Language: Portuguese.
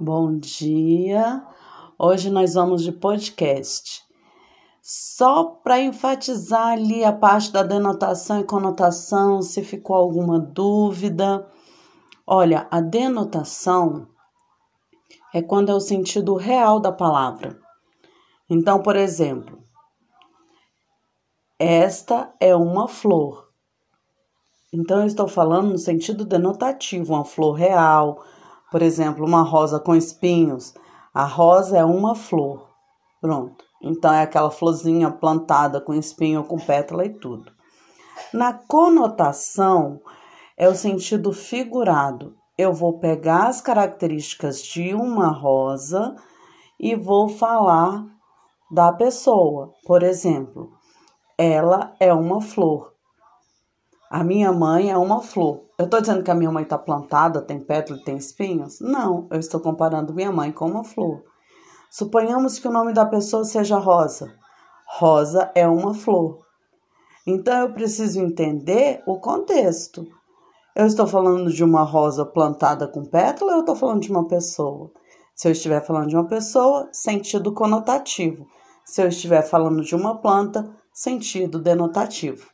Bom dia. Hoje nós vamos de podcast. Só para enfatizar ali a parte da denotação e conotação, se ficou alguma dúvida. Olha, a denotação é quando é o sentido real da palavra. Então, por exemplo, esta é uma flor. Então, eu estou falando no sentido denotativo, uma flor real por exemplo, uma rosa com espinhos. A rosa é uma flor. Pronto. Então é aquela florzinha plantada com espinho, com pétala e tudo. Na conotação é o sentido figurado. Eu vou pegar as características de uma rosa e vou falar da pessoa. Por exemplo, ela é uma flor. A minha mãe é uma flor. Eu estou dizendo que a minha mãe está plantada, tem pétala e tem espinhos? Não, eu estou comparando minha mãe com uma flor. Suponhamos que o nome da pessoa seja Rosa. Rosa é uma flor. Então eu preciso entender o contexto. Eu estou falando de uma rosa plantada com pétala ou eu estou falando de uma pessoa? Se eu estiver falando de uma pessoa, sentido conotativo. Se eu estiver falando de uma planta, sentido denotativo.